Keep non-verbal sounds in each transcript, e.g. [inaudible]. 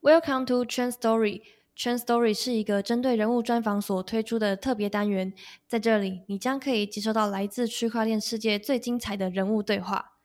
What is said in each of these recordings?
Welcome to Trend Story。Trend Story 是一个针对人物专访所推出的特别单元，在这里你将可以接收到来自区块链世界最精彩的人物对话。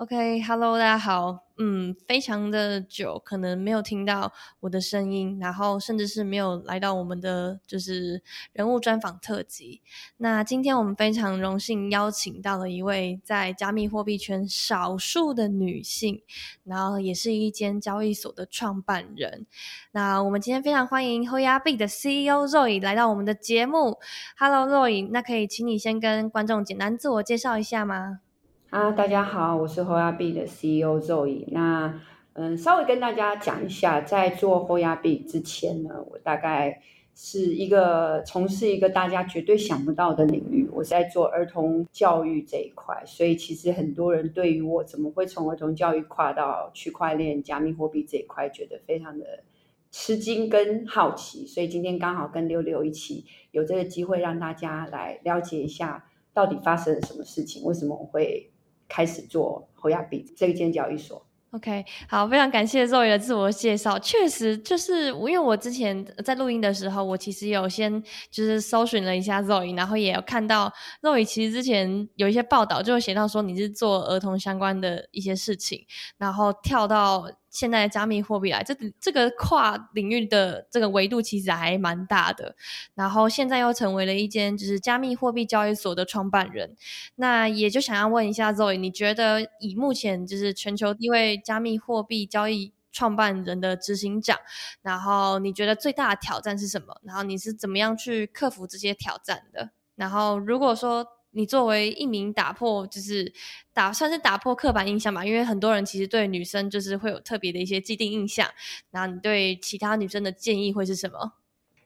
OK，Hello，大家好。嗯，非常的久，可能没有听到我的声音，然后甚至是没有来到我们的就是人物专访特辑。那今天我们非常荣幸邀请到了一位在加密货币圈少数的女性，然后也是一间交易所的创办人。那我们今天非常欢迎 Hoya B 的 CEO Roy 来到我们的节目。Hello Roy，那可以请你先跟观众简单自我介绍一下吗？啊，大家好，我是 Hoya B 的 CEO Zoe。那嗯，稍微跟大家讲一下，在做 Hoya B 之前呢，我大概是一个从事一个大家绝对想不到的领域，我在做儿童教育这一块。所以其实很多人对于我怎么会从儿童教育跨到区块链、加密货币这一块，觉得非常的吃惊跟好奇。所以今天刚好跟六六一起有这个机会，让大家来了解一下到底发生了什么事情，为什么我会。开始做侯亚比这一间交易所。OK，好，非常感谢 Zoe 的自我介绍。确实，就是因为我之前在录音的时候，我其实有先就是搜寻了一下 Zoe，然后也有看到 Zoe 其实之前有一些报道，就写到说你是做儿童相关的一些事情，然后跳到。现在的加密货币来，这这个跨领域的这个维度其实还蛮大的。然后现在又成为了一间就是加密货币交易所的创办人，那也就想要问一下 Zoe，你觉得以目前就是全球第一位加密货币交易创办人的执行长，然后你觉得最大的挑战是什么？然后你是怎么样去克服这些挑战的？然后如果说。你作为一名打破，就是打算是打破刻板印象吧，因为很多人其实对女生就是会有特别的一些既定印象。然后你对其他女生的建议会是什么？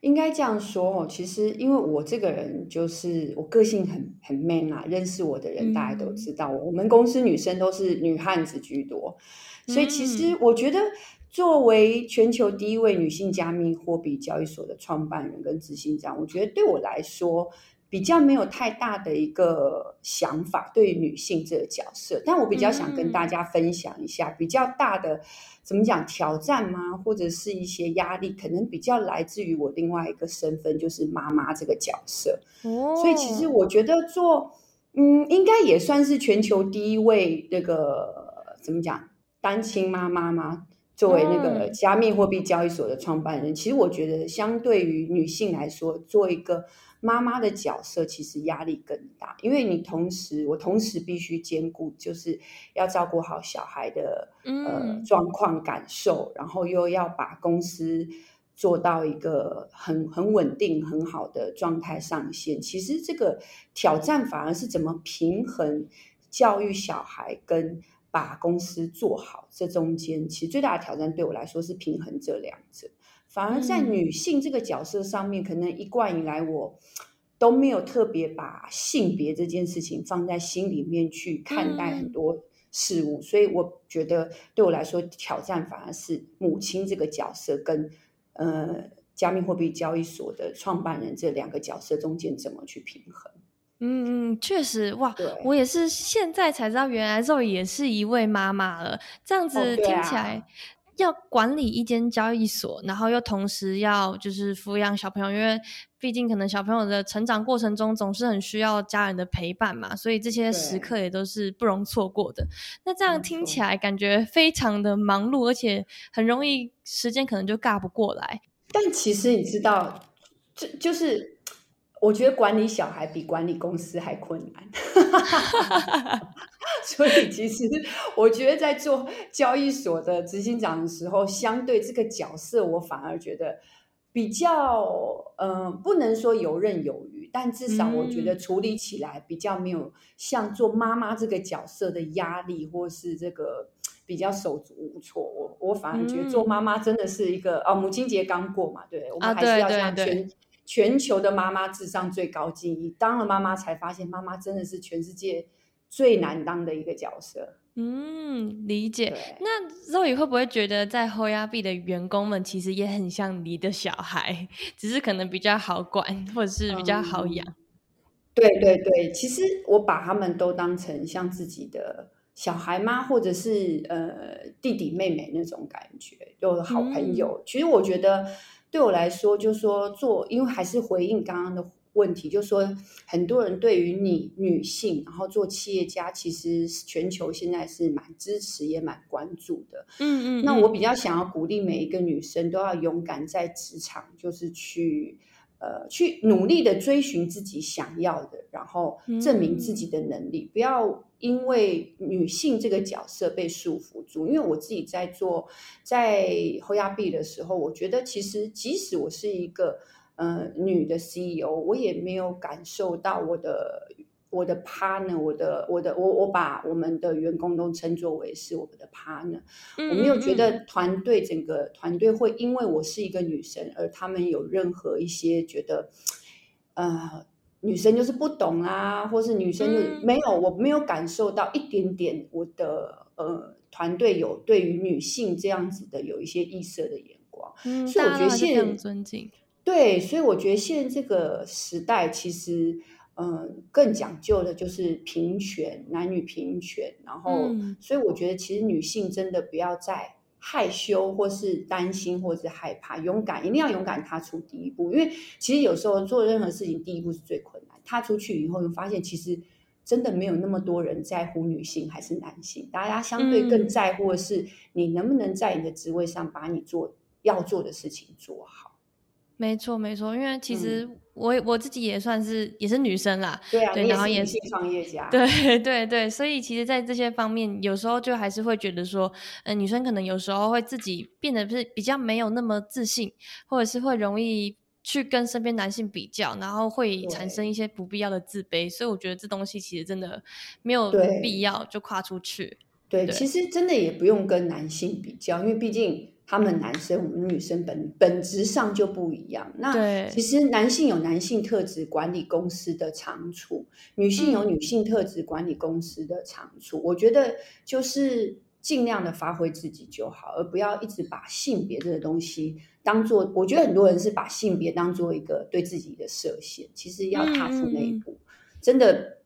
应该这样说哦，其实因为我这个人就是我个性很很 man 啊，认识我的人大家都知道，我们公司女生都是女汉子居多，所以其实我觉得作为全球第一位女性加密货币交易所的创办人跟执行长，我觉得对我来说。比较没有太大的一个想法对于女性这个角色，但我比较想跟大家分享一下比较大的怎么讲挑战吗？或者是一些压力，可能比较来自于我另外一个身份，就是妈妈这个角色。哦，所以其实我觉得做嗯，应该也算是全球第一位那个怎么讲单亲妈妈吗？作为那个加密货币交易所的创办人，其实我觉得相对于女性来说，做一个。妈妈的角色其实压力更大，因为你同时，我同时必须兼顾，就是要照顾好小孩的呃状况感受，然后又要把公司做到一个很很稳定、很好的状态上线。其实这个挑战反而是怎么平衡教育小孩跟把公司做好，这中间其实最大的挑战对我来说是平衡这两者。反而在女性这个角色上面，可能一贯以来我都没有特别把性别这件事情放在心里面去看待很多事物，所以我觉得对我来说挑战反而是母亲这个角色跟呃加密货币交易所的创办人这两个角色中间怎么去平衡。嗯嗯，确实哇，我也是现在才知道，原来肉也是一位妈妈了。这样子听起来。要管理一间交易所，然后又同时要就是抚养小朋友，因为毕竟可能小朋友的成长过程中总是很需要家人的陪伴嘛，所以这些时刻也都是不容错过的。那这样听起来感觉非常的忙碌，而且很容易时间可能就尬不过来。但其实你知道，就就是我觉得管理小孩比管理公司还困难。[laughs] 所以，其实我觉得在做交易所的执行长的时候，相对这个角色，我反而觉得比较，嗯，不能说游刃有余，但至少我觉得处理起来比较没有像做妈妈这个角色的压力，或是这个比较手足无措。我我反而觉得做妈妈真的是一个哦，母亲节刚过嘛，对，我们还是要向全全球的妈妈智商最高敬意。当了妈妈才发现，妈妈真的是全世界。最难当的一个角色，嗯，理解。那肉宇会不会觉得在 HOYAB 的员工们其实也很像你的小孩，只是可能比较好管，或者是比较好养？对对对，其实我把他们都当成像自己的小孩吗？或者是呃弟弟妹妹那种感觉，有好朋友。其实我觉得对我来说，就说做，因为还是回应刚刚的。问题就是说，很多人对于你女性，然后做企业家，其实全球现在是蛮支持，也蛮关注的。嗯嗯。那我比较想要鼓励每一个女生都要勇敢在职场，就是去呃去努力的追寻自己想要的，然后证明自己的能力，不要因为女性这个角色被束缚住。因为我自己在做在后亚币的时候，我觉得其实即使我是一个。呃，女的 CEO，我也没有感受到我的我的 partner，我的我的我我把我们的员工都称作为是我们的 partner，我没有觉得团队整个团队会因为我是一个女生而他们有任何一些觉得，呃，女生就是不懂啊，或是女生就没有，我没有感受到一点点我的呃团队有对于女性这样子的有一些异色的眼光，所以我觉得现在尊敬。对，所以我觉得现在这个时代，其实嗯，更讲究的就是平权，男女平权。然后，所以我觉得其实女性真的不要再害羞，或是担心，或是害怕，勇敢，一定要勇敢踏出第一步。因为其实有时候做任何事情，第一步是最困难。踏出去以后，你发现其实真的没有那么多人在乎女性还是男性，大家相对更在乎的是你能不能在你的职位上把你做要做的事情做好。没错，没错，因为其实我我自己也算是也是女生啦，对啊，然后也是创业家，[laughs] 对对对，所以其实，在这些方面，有时候就还是会觉得说，嗯，女生可能有时候会自己变得是比较没有那么自信，或者是会容易去跟身边男性比较，然后会产生一些不必要的自卑，所以我觉得这东西其实真的没有必要就跨出去。对，其实真的也不用跟男性比较，因为毕竟。他们男生，我们女生本本质上就不一样。那其实男性有男性特质管理公司的长处，女性有女性特质管理公司的长处。我觉得就是尽量的发挥自己就好，而不要一直把性别这个东西当做。我觉得很多人是把性别当做一个对自己的设限，其实要踏出那一步，真的。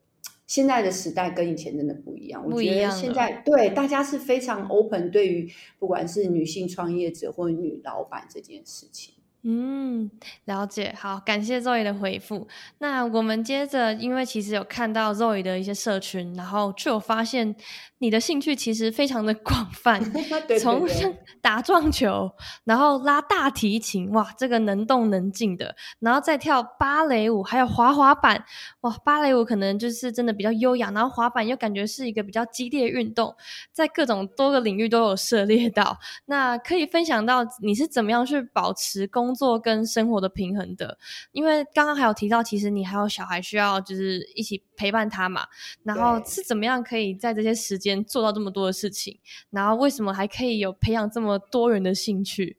现在的时代跟以前真的不一样，我觉得现在对大家是非常 open，对于不管是女性创业者或女老板这件事情。嗯，了解。好，感谢 Zoe 的回复。那我们接着，因为其实有看到 Zoe 的一些社群，然后就有发现你的兴趣其实非常的广泛，[laughs] 从 [laughs] 打撞球，然后拉大提琴，哇，这个能动能静的，然后再跳芭蕾舞，还有滑滑板，哇，芭蕾舞可能就是真的比较优雅，然后滑板又感觉是一个比较激烈运动，在各种多个领域都有涉猎到。那可以分享到你是怎么样去保持工工作跟生活的平衡的，因为刚刚还有提到，其实你还有小孩需要，就是一起陪伴他嘛。然后是怎么样可以在这些时间做到这么多的事情？然后为什么还可以有培养这么多人的兴趣？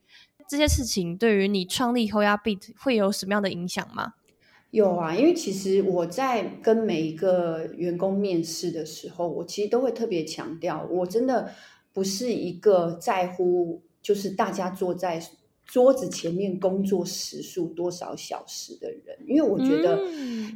这些事情对于你创立 y a Beat 会有什么样的影响吗？有啊，因为其实我在跟每一个员工面试的时候，我其实都会特别强调，我真的不是一个在乎，就是大家坐在。桌子前面工作时数多少小时的人？因为我觉得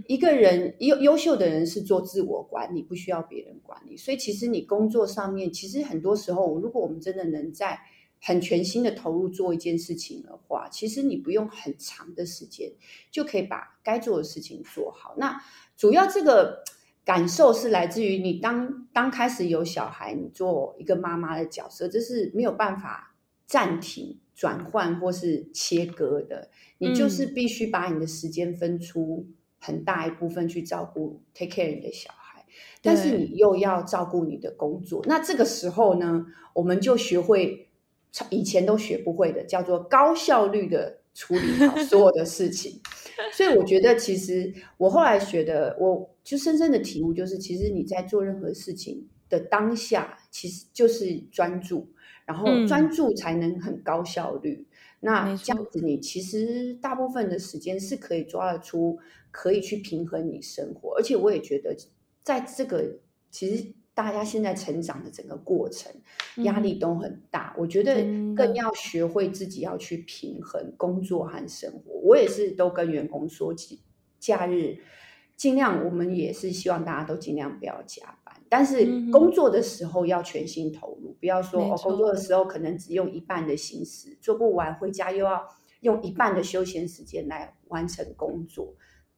一个人优优秀的人是做自我管理，不需要别人管理。所以其实你工作上面，其实很多时候，如果我们真的能在很全心的投入做一件事情的话，其实你不用很长的时间就可以把该做的事情做好。那主要这个感受是来自于你当当开始有小孩，你做一个妈妈的角色，这是没有办法暂停。转换或是切割的，你就是必须把你的时间分出很大一部分去照顾 take care 你的小孩，但是你又要照顾你的工作。那这个时候呢，我们就学会以前都学不会的，叫做高效率的处理好 [laughs] 所有的事情。所以我觉得，其实我后来学的，我就深深的体悟，就是其实你在做任何事情的当下，其实就是专注。然后专注才能很高效率。那这样子，你其实大部分的时间是可以抓得出，可以去平衡你生活。而且我也觉得，在这个其实大家现在成长的整个过程，压力都很大。我觉得更要学会自己要去平衡工作和生活。我也是都跟员工说起，假日尽量我们也是希望大家都尽量不要加班，但是工作的时候要全心投入，不要说哦，工作的时候可能只用一半的心思，做不完回家又要用一半的休闲时间来完成工作，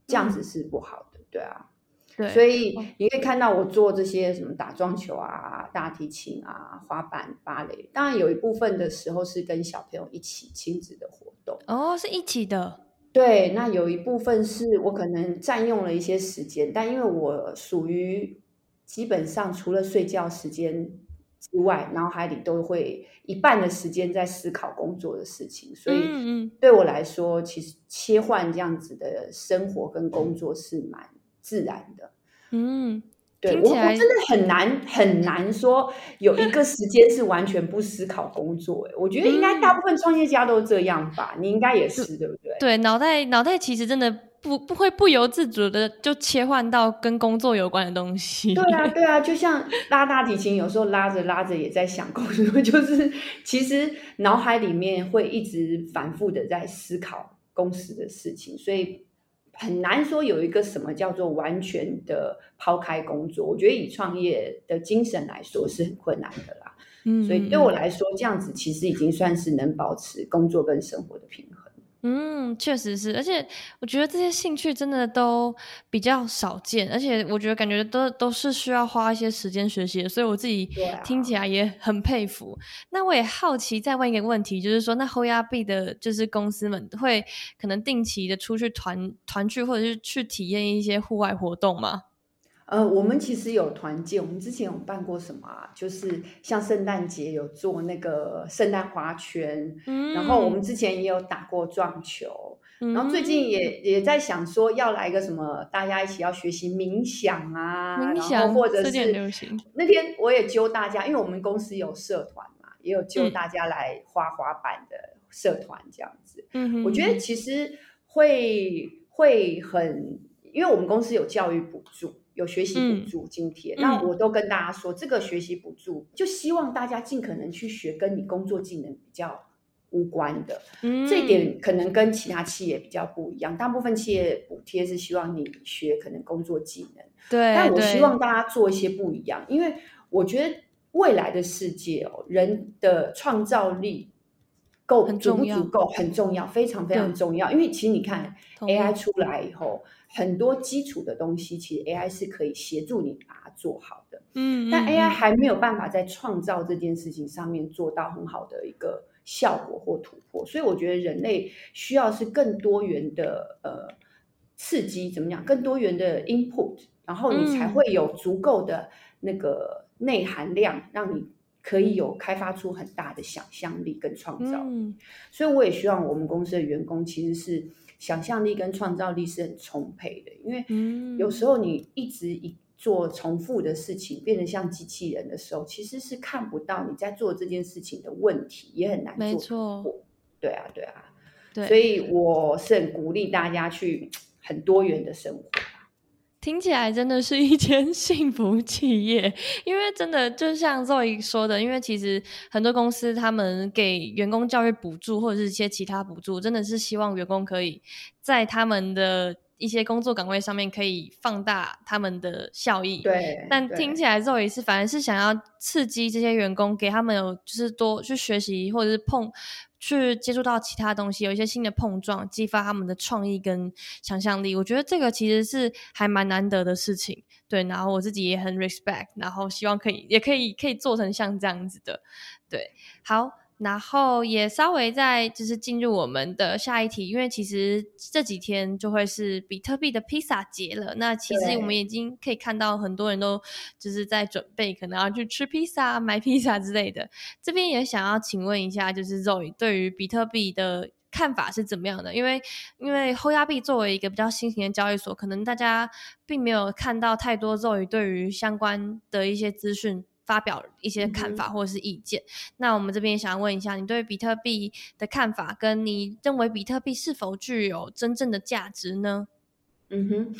这样子是不好的，对啊。对，所以你可以看到我做这些什么打撞球啊、大提琴啊、滑板、芭蕾，当然有一部分的时候是跟小朋友一起亲子的活动哦，是一起的。对，那有一部分是我可能占用了一些时间，但因为我属于基本上除了睡觉时间之外，脑海里都会一半的时间在思考工作的事情，所以对我来说，其实切换这样子的生活跟工作是蛮。自然的，嗯，对我我真的很难很难说有一个时间是完全不思考工作。哎，我觉得应该大部分创业家都这样吧，你应该也是对不对？对，脑袋脑袋其实真的不不会不由自主的就切换到跟工作有关的东西。对啊，对啊，就像 [laughs] 拉大提琴，有时候拉着拉着也在想工作，[laughs] 就是其实脑海里面会一直反复的在思考公司的事情，所以。很难说有一个什么叫做完全的抛开工作，我觉得以创业的精神来说是很困难的啦。嗯，所以对我来说，这样子其实已经算是能保持工作跟生活的平衡。嗯，确实是，而且我觉得这些兴趣真的都比较少见，而且我觉得感觉都都是需要花一些时间学习的，所以我自己听起来也很佩服。那我也好奇再问一个问题，就是说，那后亚币的就是公司们会可能定期的出去团团聚，或者是去体验一些户外活动吗？呃，我们其实有团建，我们之前有办过什么啊？就是像圣诞节有做那个圣诞花圈，然后我们之前也有打过撞球，然后最近也也在想说要来个什么，大家一起要学习冥想啊，冥想或者是那天我也揪大家，因为我们公司有社团嘛，也有揪大家来滑滑板的社团这样子。嗯，我觉得其实会会很，因为我们公司有教育补助。有学习补助津贴，那我都跟大家说，这个学习补助就希望大家尽可能去学跟你工作技能比较无关的。这一点可能跟其他企业比较不一样，大部分企业补贴是希望你学可能工作技能。对，但我希望大家做一些不一样，因为我觉得未来的世界哦，人的创造力够足不足够很重要，非常非常重要。因为其实你看 AI 出来以后。很多基础的东西，其实 AI 是可以协助你把它做好的。嗯，但 AI 还没有办法在创造这件事情上面做到很好的一个效果或突破，所以我觉得人类需要是更多元的呃刺激，怎么讲？更多元的 input，然后你才会有足够的那个内涵量，让你可以有开发出很大的想象力跟创造力。所以我也希望我们公司的员工其实是。想象力跟创造力是很充沛的，因为有时候你一直一做重复的事情，变得像机器人的时候，其实是看不到你在做这件事情的问题，也很难做错。对啊，对啊，对，所以我是很鼓励大家去 [tsk] 很多元的生活。听起来真的是一间 [laughs] 幸福企业，因为真的就像 Zoe 说的，因为其实很多公司他们给员工教育补助或者是一些其他补助，真的是希望员工可以在他们的一些工作岗位上面可以放大他们的效益。对，但听起来之后也是反而是想要刺激这些员工，给他们有就是多去学习或者是碰。去接触到其他东西，有一些新的碰撞，激发他们的创意跟想象力。我觉得这个其实是还蛮难得的事情，对。然后我自己也很 respect，然后希望可以，也可以，可以做成像这样子的，对。好。然后也稍微在就是进入我们的下一题，因为其实这几天就会是比特币的披萨节了。那其实我们已经可以看到很多人都就是在准备，可能要去吃披萨、买披萨之类的。这边也想要请问一下，就是 Zoe 对于比特币的看法是怎么样的？因为因为后亚币作为一个比较新型的交易所，可能大家并没有看到太多 Zoe 对于相关的一些资讯。发表一些看法或者是意见。那我们这边想要问一下，你对比特币的看法，跟你认为比特币是否具有真正的价值呢？嗯哼，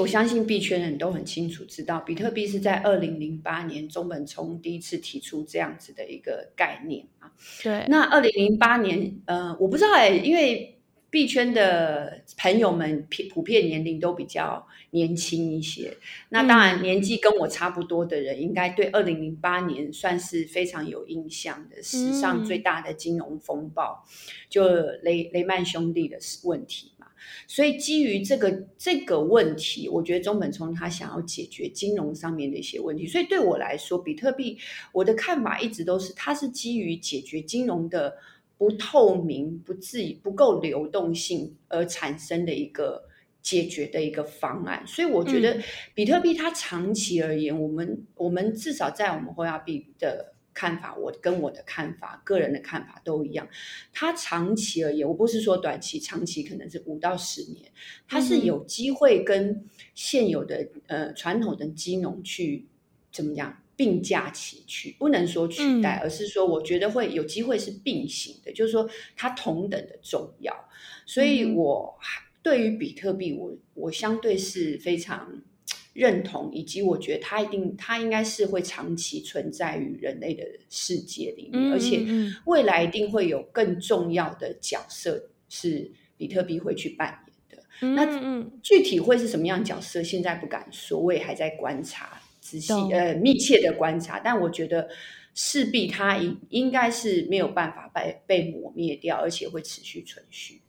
我相信币圈人都很清楚知道，比特币是在二零零八年中本聪第一次提出这样子的一个概念啊。对。那二零零八年，呃，我不知道哎，因为币圈的朋友们普普遍年龄都比较年轻一些，那当然年纪跟我差不多的人，应该对二零零八年算是非常有印象的，史上最大的金融风暴，就雷雷曼兄弟的问题嘛。所以基于这个这个问题，我觉得中本聪他想要解决金融上面的一些问题，所以对我来说，比特币我的看法一直都是，它是基于解决金融的。不透明、不自不够流动性而产生的一个解决的一个方案，所以我觉得比特币它长期而言，我们我们至少在我们货币的看法，我跟我的看法、个人的看法都一样。它长期而言，我不是说短期，长期可能是五到十年，它是有机会跟现有的呃传统的金融去怎么样？并驾齐驱，不能说取代，而是说，我觉得会有机会是并行的，就是说它同等的重要。所以，我对于比特币，我我相对是非常认同，以及我觉得它一定，它应该是会长期存在于人类的世界里面，而且未来一定会有更重要的角色是比特币会去扮演的。那具体会是什么样角色，现在不敢说，我也还在观察。仔细呃密切的观察，但我觉得势必它应应该是没有办法被被抹灭掉，而且会持续存续，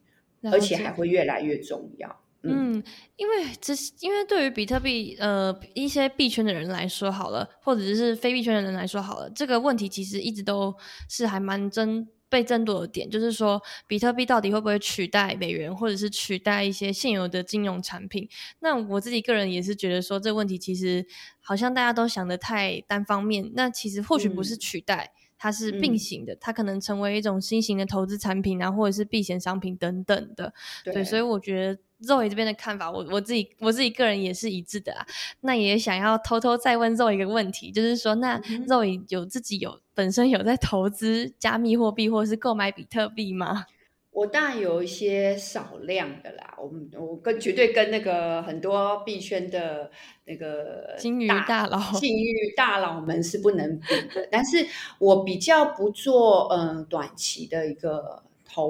而且还会越来越重要。嗯，因为这因为对于比特币呃一些币圈的人来说好了，或者是非币圈的人来说好了，这个问题其实一直都是还蛮真。被争夺的点就是说，比特币到底会不会取代美元，或者是取代一些现有的金融产品？那我自己个人也是觉得说，这个问题其实好像大家都想的太单方面。那其实或许不是取代，它是并行的，它可能成为一种新型的投资产品啊，或者是避险商品等等的。对，所以我觉得。肉 o 这边的看法，我我自己我自己个人也是一致的啊。那也想要偷偷再问肉一个问题，就是说，那肉 o 有自己有本身有在投资加密货币或者是购买比特币吗？我当然有一些少量的啦。我们我跟绝对跟那个很多币圈的那个金鱼大佬、金鱼大佬们是不能比的。但是我比较不做嗯短期的一个。投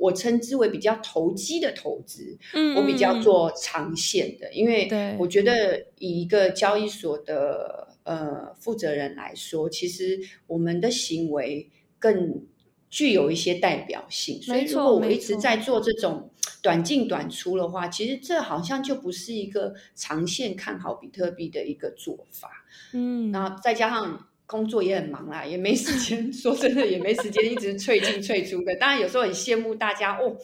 我称之为比较投机的投资，嗯，我比较做长线的，因为我觉得以一个交易所的呃负责人来说，其实我们的行为更具有一些代表性。所以如果我一直在做这种短进短出的话，其实这好像就不是一个长线看好比特币的一个做法。嗯，然后再加上。工作也很忙啦，也没时间。[laughs] 说真的，也没时间一直萃进萃出的。当然有时候很羡慕大家哦，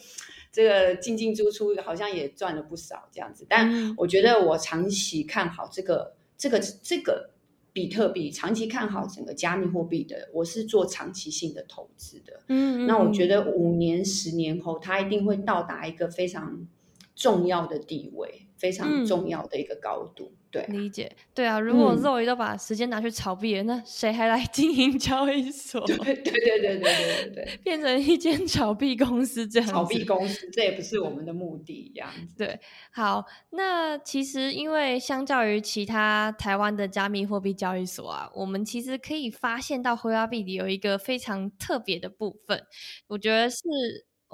这个进进出出好像也赚了不少这样子。但我觉得我长期看好这个这个这个比特币，长期看好整个加密货币的，我是做长期性的投资的。嗯，那我觉得五年、十年后，它一定会到达一个非常重要的地位，非常重要的一个高度。对理解，对啊，如果 Zoe 都把时间拿去炒币，那谁还来 [laughs] 经营交易所？对对对对对对对，[laughs] 变成一间炒币公司这样。炒币公司，这也不是我们的目的，这样子。对，好，那其实因为相较于其他台湾的加密货币交易所啊，我们其实可以发现到灰亚币里有一个非常特别的部分，我觉得是。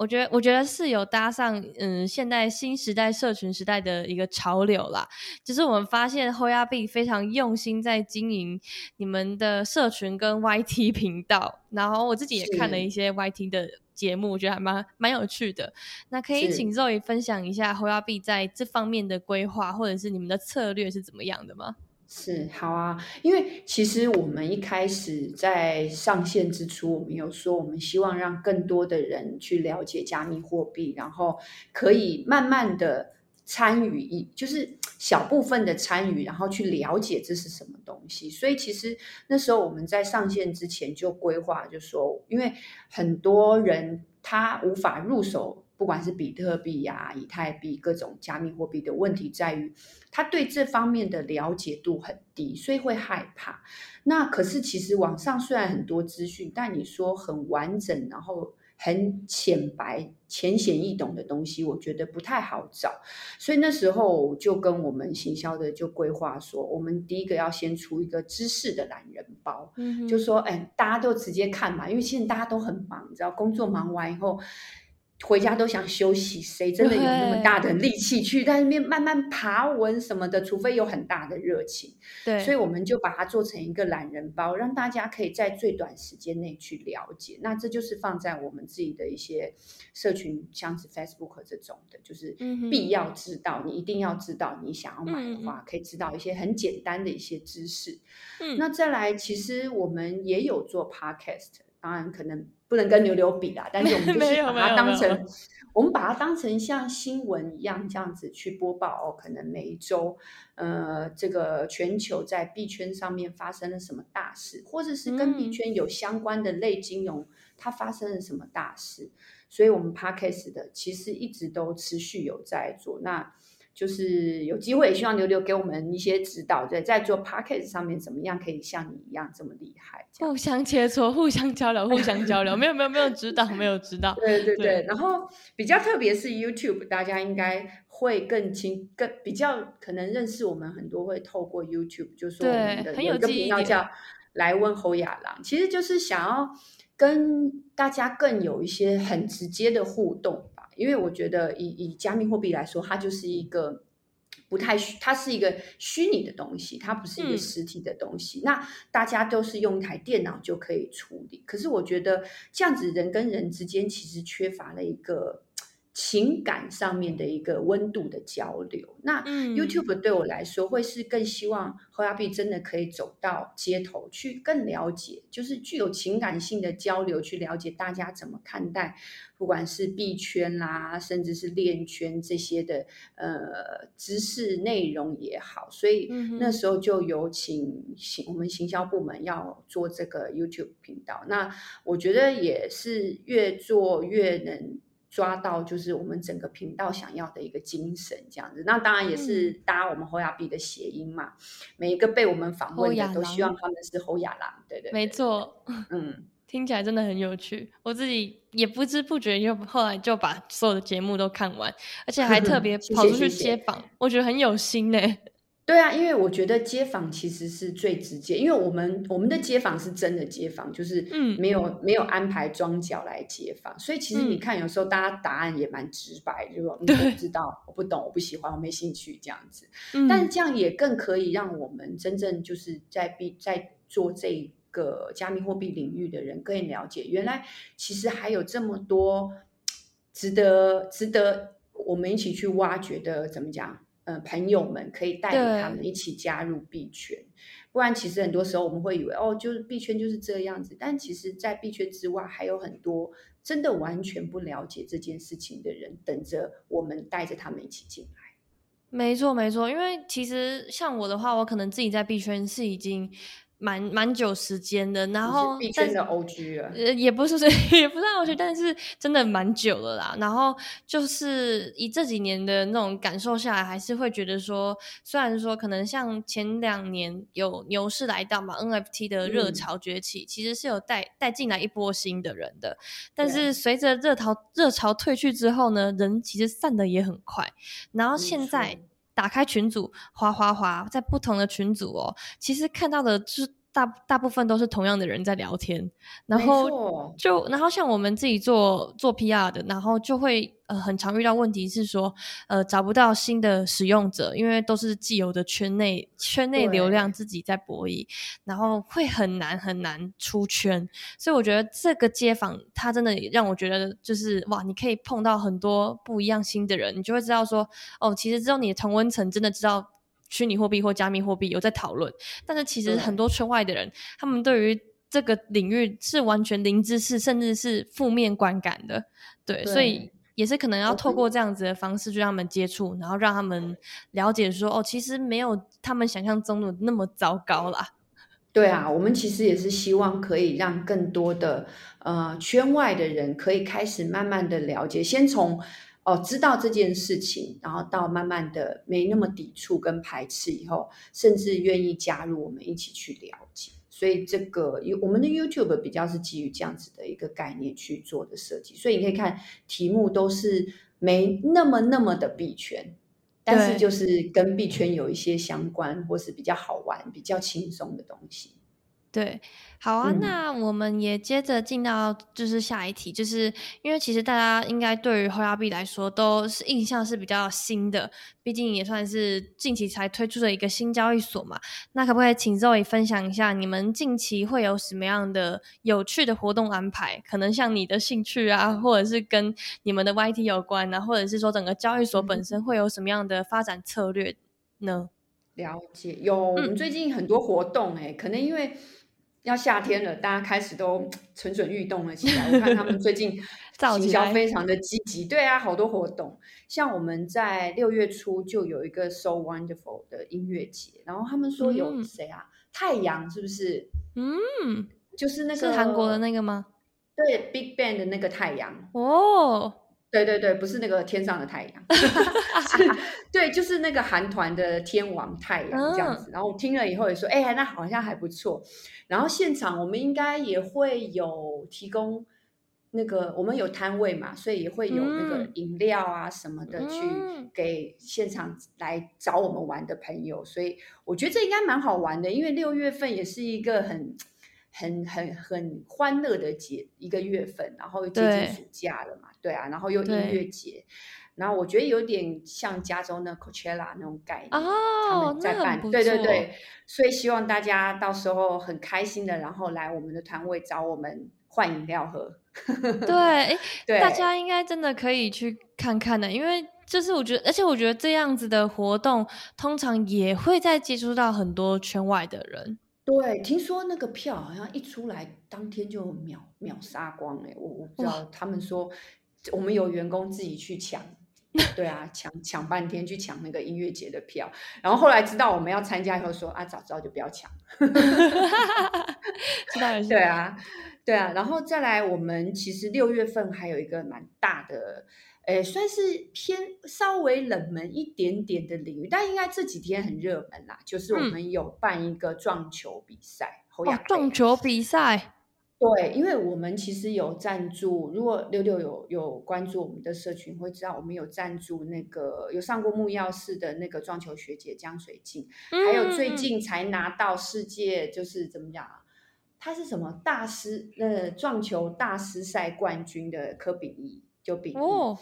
我觉得，我觉得是有搭上嗯，现代新时代社群时代的一个潮流啦。就是我们发现 h o y a b 非常用心在经营你们的社群跟 YT 频道，然后我自己也看了一些 YT 的节目，我觉得还蛮蛮有趣的。那可以请 Zoe 分享一下 h o y a b 在这方面的规划，或者是你们的策略是怎么样的吗？是好啊，因为其实我们一开始在上线之初，我们有说我们希望让更多的人去了解加密货币，然后可以慢慢的参与一，就是小部分的参与，然后去了解这是什么东西。所以其实那时候我们在上线之前就规划，就说因为很多人他无法入手。不管是比特币呀、以太币各种加密货币的问题在于，他对这方面的了解度很低，所以会害怕。那可是其实网上虽然很多资讯，但你说很完整，然后很浅白、浅显易懂的东西，我觉得不太好找。所以那时候就跟我们行销的就规划说，我们第一个要先出一个知识的懒人包，就说哎，大家都直接看嘛，因为现在大家都很忙，你知道，工作忙完以后。回家都想休息，谁真的有那么大的力气去在那边慢慢爬文什么的？除非有很大的热情。对，所以我们就把它做成一个懒人包，让大家可以在最短时间内去了解。那这就是放在我们自己的一些社群，像是 Facebook 这种的，就是必要知道，你一定要知道，你想要买的话，可以知道一些很简单的一些知识。嗯，那再来，其实我们也有做 Podcast，当然可能。不能跟牛牛比啦，但是我们就是把它当成，我们把它当成像新闻一样这样子去播报哦。可能每一周，呃，这个全球在币圈上面发生了什么大事，或者是跟币圈有相关的类金融，它发生了什么大事。所以，我们 Parkes 的其实一直都持续有在做那。就是有机会，也希望牛牛给我们一些指导，对，在做 p a c k a g e 上面怎么样可以像你一样这么厉害？互相切磋，互相交流，互相交流，没有没有没有指导，没有指导。[laughs] 对对对。然后比较特别是 YouTube，大家应该会更清，更比较可能认识我们很多会透过 YouTube，就是说我们的有一个频道叫“来问侯亚郎”，其实就是想要跟大家更有一些很直接的互动。因为我觉得以以加密货币来说，它就是一个不太虚，它是一个虚拟的东西，它不是一个实体的东西。那大家都是用一台电脑就可以处理，可是我觉得这样子人跟人之间其实缺乏了一个。情感上面的一个温度的交流，那 YouTube 对我来说会是更希望侯亚碧真的可以走到街头去，更了解，就是具有情感性的交流，去了解大家怎么看待，不管是币圈啦，甚至是链圈这些的呃知识内容也好，所以那时候就有请行我们行销部门要做这个 YouTube 频道，那我觉得也是越做越能。抓到就是我们整个频道想要的一个精神，这样子。那当然也是搭我们侯雅碧的谐音嘛。每一个被我们访问的都希望他们是侯雅郎，对对。没错，嗯，[laughs] 听起来真的很有趣。我自己也不知不觉就后来就把所有的节目都看完，而且还特 [laughs] 别跑出去接访，我觉得很有心呢。对啊，因为我觉得街访其实是最直接，因为我们我们的街访是真的街访，就是嗯，没有没有安排装脚来街访，所以其实你看有时候大家答案也蛮直白，就说你不知道，我不懂，我不喜欢，我没兴趣这样子。但这样也更可以让我们真正就是在币在做这个加密货币领域的人更了解，原来其实还有这么多值得值得我们一起去挖掘的，怎么讲？呃，朋友们可以带领他们一起加入币圈，不然其实很多时候我们会以为哦，就是币圈就是这样子。但其实，在币圈之外，还有很多真的完全不了解这件事情的人，等着我们带着他们一起进来。没错，没错，因为其实像我的话，我可能自己在币圈是已经。蛮蛮久时间的，然后币圈的 OG 了，呃，也不是是 [laughs] 也不是 OG，但是真的蛮久了啦。然后就是以这几年的那种感受下来，还是会觉得说，虽然说可能像前两年有牛市来到嘛，NFT 的热潮崛起，其实是有带带进来一波新的人的。但是随着热潮热潮退去之后呢，人其实散的也很快。然后现在。打开群组，哗哗哗，在不同的群组哦，其实看到的是。大大部分都是同样的人在聊天，然后就然后像我们自己做做 PR 的，然后就会呃很常遇到问题是说呃找不到新的使用者，因为都是既有的圈内圈内流量自己在博弈，然后会很难很难出圈，所以我觉得这个街访它真的让我觉得就是哇，你可以碰到很多不一样新的人，你就会知道说哦，其实只有你的同温层真的知道。虚拟货币或加密货币有在讨论，但是其实很多圈外的人，他们对于这个领域是完全零知识，甚至是负面观感的。对，所以也是可能要透过这样子的方式去让他们接触，然后让他们了解说，哦，其实没有他们想象中的那么糟糕啦。对啊，我们其实也是希望可以让更多的呃圈外的人可以开始慢慢的了解，先从。哦，知道这件事情，然后到慢慢的没那么抵触跟排斥以后，甚至愿意加入我们一起去了解。所以这个有我们的 YouTube 比较是基于这样子的一个概念去做的设计。所以你可以看题目都是没那么那么的币圈，但是就是跟币圈有一些相关或是比较好玩、比较轻松的东西。对，好啊，那我们也接着进到就是下一题，就是因为其实大家应该对于后亚币来说都是印象是比较新的，毕竟也算是近期才推出的一个新交易所嘛。那可不可以请 Zoe 分享一下你们近期会有什么样的有趣的活动安排？可能像你的兴趣啊，或者是跟你们的 YT 有关啊，或者是说整个交易所本身会有什么样的发展策略呢？了解，有我们最近很多活动哎，可能因为。要夏天了，大家开始都蠢蠢欲动了起来。我看他们最近 [laughs] 营销非常的积极，对啊，好多活动。像我们在六月初就有一个 So Wonderful 的音乐节，然后他们说有谁啊？太阳是不是？嗯，就是那个是韩国的那个吗？对，Big Bang 的那个太阳哦。对对对，不是那个天上的太阳，[laughs] 对，就是那个韩团的天王太阳这样子。然后我听了以后也说，哎，那好像还不错。然后现场我们应该也会有提供那个，我们有摊位嘛，所以也会有那个饮料啊什么的，去给现场来找我们玩的朋友。所以我觉得这应该蛮好玩的，因为六月份也是一个很。很很很欢乐的节一个月份，然后接近暑假了嘛，对啊，然后又音乐节，然后我觉得有点像加州那 Coachella 那种概念，他们在办，对对对，所以希望大家到时候很开心的，然后来我们的团位找我们换饮料喝。对，对，大家应该真的可以去看看的，因为就是我觉得，而且我觉得这样子的活动通常也会在接触到很多圈外的人。对，听说那个票好像一出来当天就秒秒杀光哎，我我不知道，他们说我们有员工自己去抢，[laughs] 对啊，抢抢半天去抢那个音乐节的票，然后后来知道我们要参加以后说啊，早知道就不要抢，[laughs] 知道对啊，对啊，然后再来，我们其实六月份还有一个蛮大的。诶，算是偏稍微冷门一点点的领域，但应该这几天很热门啦。就是我们有办一个撞球比赛，哦，撞球比赛。对，因为我们其实有赞助，如果六六有有关注我们的社群，会知道我们有赞助那个有上过木曜室的那个撞球学姐江水静，还有最近才拿到世界就是怎么讲啊？他是什么大师？呃，撞球大师赛冠军的科比一。就比哦，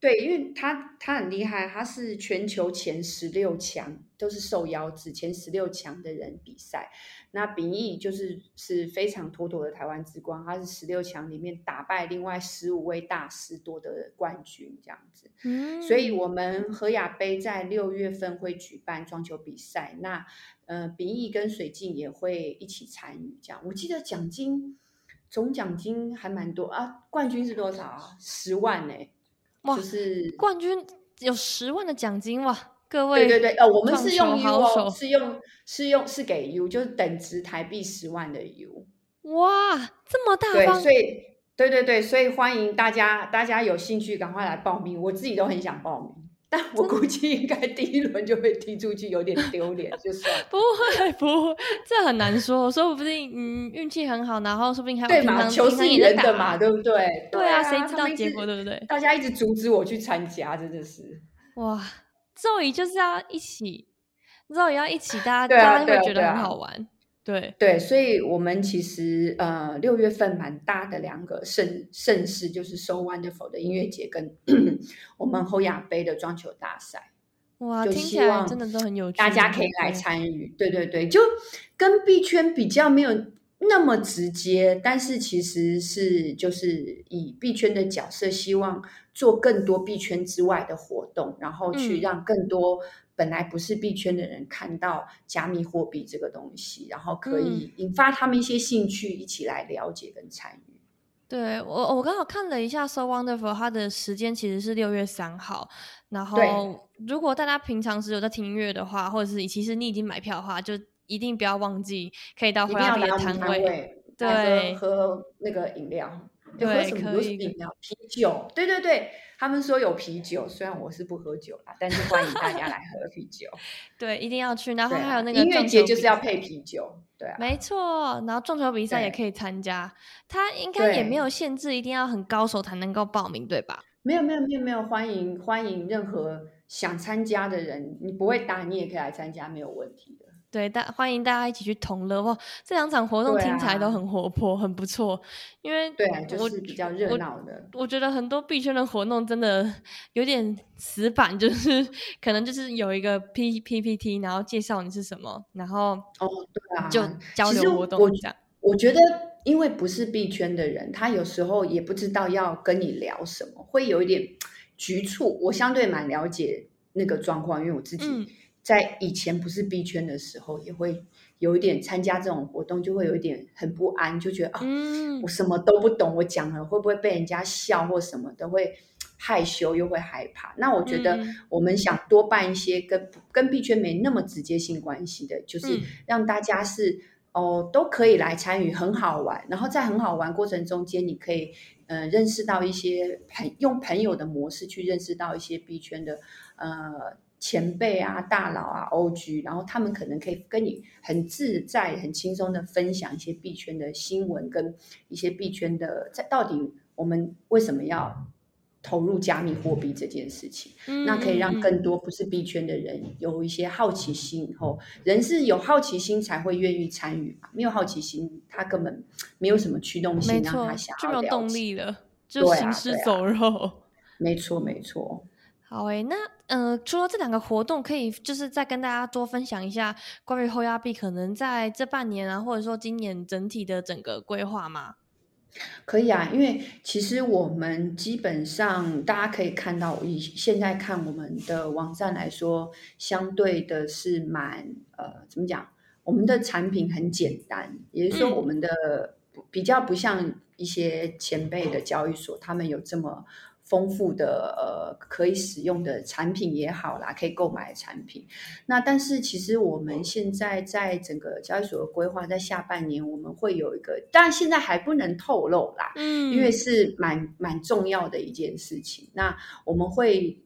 对，因为他他很厉害，他是全球前十六强，都是受邀制前十六强的人比赛。那秉义就是是非常妥妥的台湾之光，他是十六强里面打败另外十五位大师夺得冠军这样子。嗯，所以我们和雅杯在六月份会举办撞球比赛，那呃秉义跟水镜也会一起参与。这样，我记得奖金。总奖金还蛮多啊，冠军是多少啊？十万呢，哇，就是冠军有十万的奖金哇！各位，对对对，呃，我们是用 U，是用是用是给 U，就是等值台币十万的 U。哇，这么大方！对，所以对对对，所以欢迎大家，大家有兴趣赶快来报名，我自己都很想报名。但我估计应该第一轮就被踢出去，有点丢脸，就算 [laughs] 不会不会，这很难说，说不定嗯运气很好，然后说不定还对嘛，球是人的嘛，对不对？对啊，谁知道结果对不对？大家一直阻止我去参加，真的是哇！周仪就是要一起，周仪要一起，大家大家会觉得很好玩。对对，所以我们其实呃六月份蛮大的两个盛盛事，就是 So Wonderful 的音乐节跟 [clears throat] 我们后亚杯的装球大赛。哇，听起来真的都很有趣，大家可以来参与。对对对，就跟币圈比较没有那么直接，但是其实是就是以币圈的角色，希望做更多币圈之外的活动，然后去让更多。本来不是币圈的人看到加密货币这个东西，然后可以引发他们一些兴趣，一起来了解跟参与。对我，我刚好看了一下 So Wonderful，它的时间其实是六月三号。然后，如果大家平常时有在听音乐的话，或者是其实你已经买票的话，就一定不要忘记可以到会亚币的摊位，对，喝那个饮料。对，可以饮料、啤酒，对对对，他们说有啤酒，虽然我是不喝酒啦，但是欢迎大家来喝啤酒。[laughs] 对，一定要去。然后还有那个音乐节就是要配啤酒，对啊，没错。然后撞球比赛也可以参加，他应该也没有限制，一定要很高手才能够报名，对吧？没有没有没有没有，欢迎欢迎任何想参加的人，你不会打你也可以来参加，没有问题的。对，大欢迎大家一起去同乐哇！这两场活动听起来都很活泼，很不错。因为对，就是比较热闹的。我觉得很多币圈的活动真的有点死板，就是可能就是有一个 P P P T，然后介绍你是什么，然后哦，对啊，就交流活动这样。我觉得，因为不是币圈的人，他有时候也不知道要跟你聊什么，会有一点局促。我相对蛮了解那个状况，因为我自己。在以前不是 B 圈的时候，也会有一点参加这种活动，就会有一点很不安，就觉得啊，我什么都不懂，我讲了会不会被人家笑或什么的，会害羞又会害怕。那我觉得我们想多办一些跟跟 B 圈没那么直接性关系的，就是让大家是哦都可以来参与，很好玩。然后在很好玩过程中间，你可以呃认识到一些朋用朋友的模式去认识到一些 B 圈的呃。前辈啊，大佬啊，OG，然后他们可能可以跟你很自在、很轻松的分享一些币圈的新闻，跟一些币圈的在到底我们为什么要投入加密货币这件事情，那可以让更多不是币圈的人有一些好奇心。以后人是有好奇心才会愿意参与嘛，没有好奇心，他根本没有什么驱动性让他想没有动力了，就行尸走肉。没错，没错。好诶，那呃，除了这两个活动，可以就是再跟大家多分享一下关于后压币可能在这半年啊，或者说今年整体的整个规划吗？可以啊，因为其实我们基本上大家可以看到，以现在看我们的网站来说，相对的是蛮呃，怎么讲？我们的产品很简单，也就是说，我们的比较不像一些前辈的交易所，他们有这么。丰富的呃可以使用的产品也好啦，可以购买的产品。那但是其实我们现在在整个交易所的规划，在下半年我们会有一个，但现在还不能透露啦，嗯，因为是蛮蛮重要的一件事情。那我们会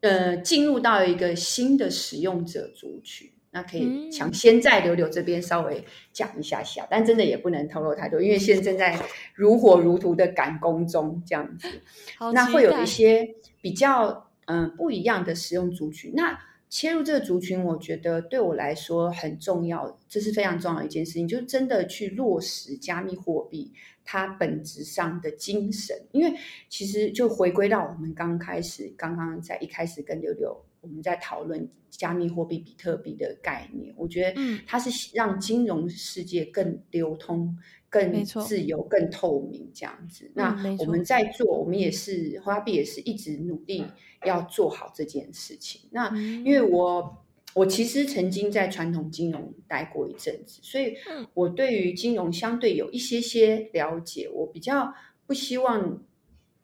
呃进入到一个新的使用者族群。那可以抢先在柳柳这边稍微讲一下下，但真的也不能透露太多，因为现在正在如火如荼的赶工中，这样子。[laughs] 那会有一些比较嗯不一样的使用族群。那切入这个族群，我觉得对我来说很重要，这是非常重要的一件事情，就是真的去落实加密货币它本质上的精神。因为其实就回归到我们刚开始，刚刚在一开始跟柳柳。我们在讨论加密货币比特币的概念，我觉得它是让金融世界更流通、更自由、更透明这样子。那我们在做，我们也是花币也是一直努力要做好这件事情。那因为我我其实曾经在传统金融待过一阵子，所以我对于金融相对有一些些了解。我比较不希望。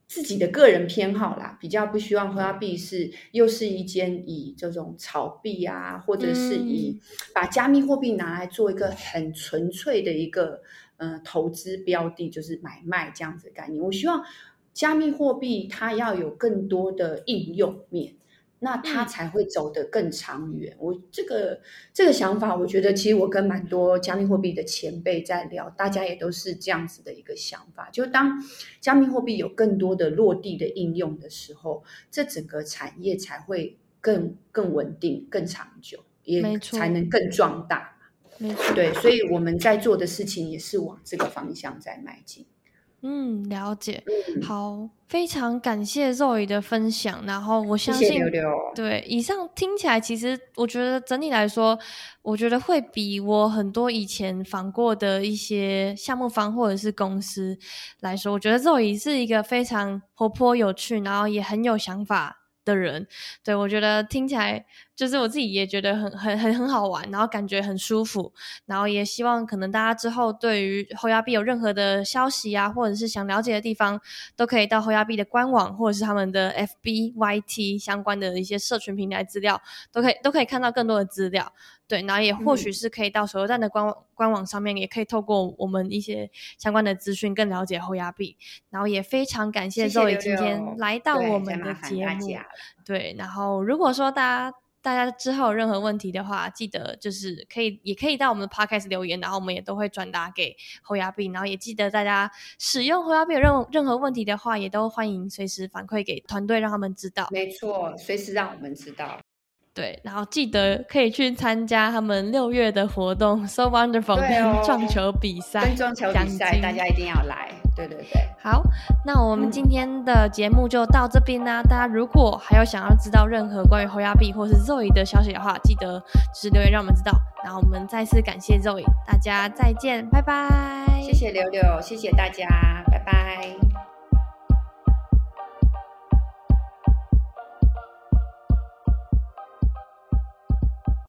自己的个人偏好啦，比较不希望花币是又是一间以这种炒币啊，或者是以把加密货币拿来做一个很纯粹的一个呃投资标的，就是买卖这样子的概念。我希望加密货币它要有更多的应用面。那他才会走得更长远。我这个这个想法，我觉得其实我跟蛮多加密货币的前辈在聊，大家也都是这样子的一个想法。就当加密货币有更多的落地的应用的时候，这整个产业才会更更稳定、更长久，也才能更壮大。没错，对，所以我们在做的事情也是往这个方向在迈进。嗯，了解。好，非常感谢 Zoe 的分享。然后我相信，对以上听起来，其实我觉得整体来说，我觉得会比我很多以前访过的一些项目方或者是公司来说，我觉得 Zoe 是一个非常活泼有趣，然后也很有想法。的人，对我觉得听起来就是我自己也觉得很很很很好玩，然后感觉很舒服，然后也希望可能大家之后对于后压币有任何的消息啊，或者是想了解的地方，都可以到后压币的官网或者是他们的 FB YT 相关的一些社群平台资料，都可以都可以看到更多的资料。对，然后也或许是可以到手游站的官官网上面，也可以透过我们一些相关的资讯更了解后压币。然后也非常感谢 Zoe 今天来到我们的节目。对，然后如果说大家大家之后有任何问题的话，记得就是可以也可以到我们的 Podcast 留言，然后我们也都会转达给后压币。然后也记得大家使用后压币有任任何问题的话，也都欢迎随时反馈给团队，让他们知道。没错，随时让我们知道。对，然后记得可以去参加他们六月的活动，So Wonderful 跟撞球比赛，跟撞球比赛，大家一定要来。对对对，好，那我们今天的节目就到这边啦。大家如果还有想要知道任何关于侯亚碧或是 Zoe 的消息的话，记得就是留言让我们知道。然后我们再次感谢 Zoe，大家再见，拜拜。谢谢柳柳，谢谢大家，拜拜。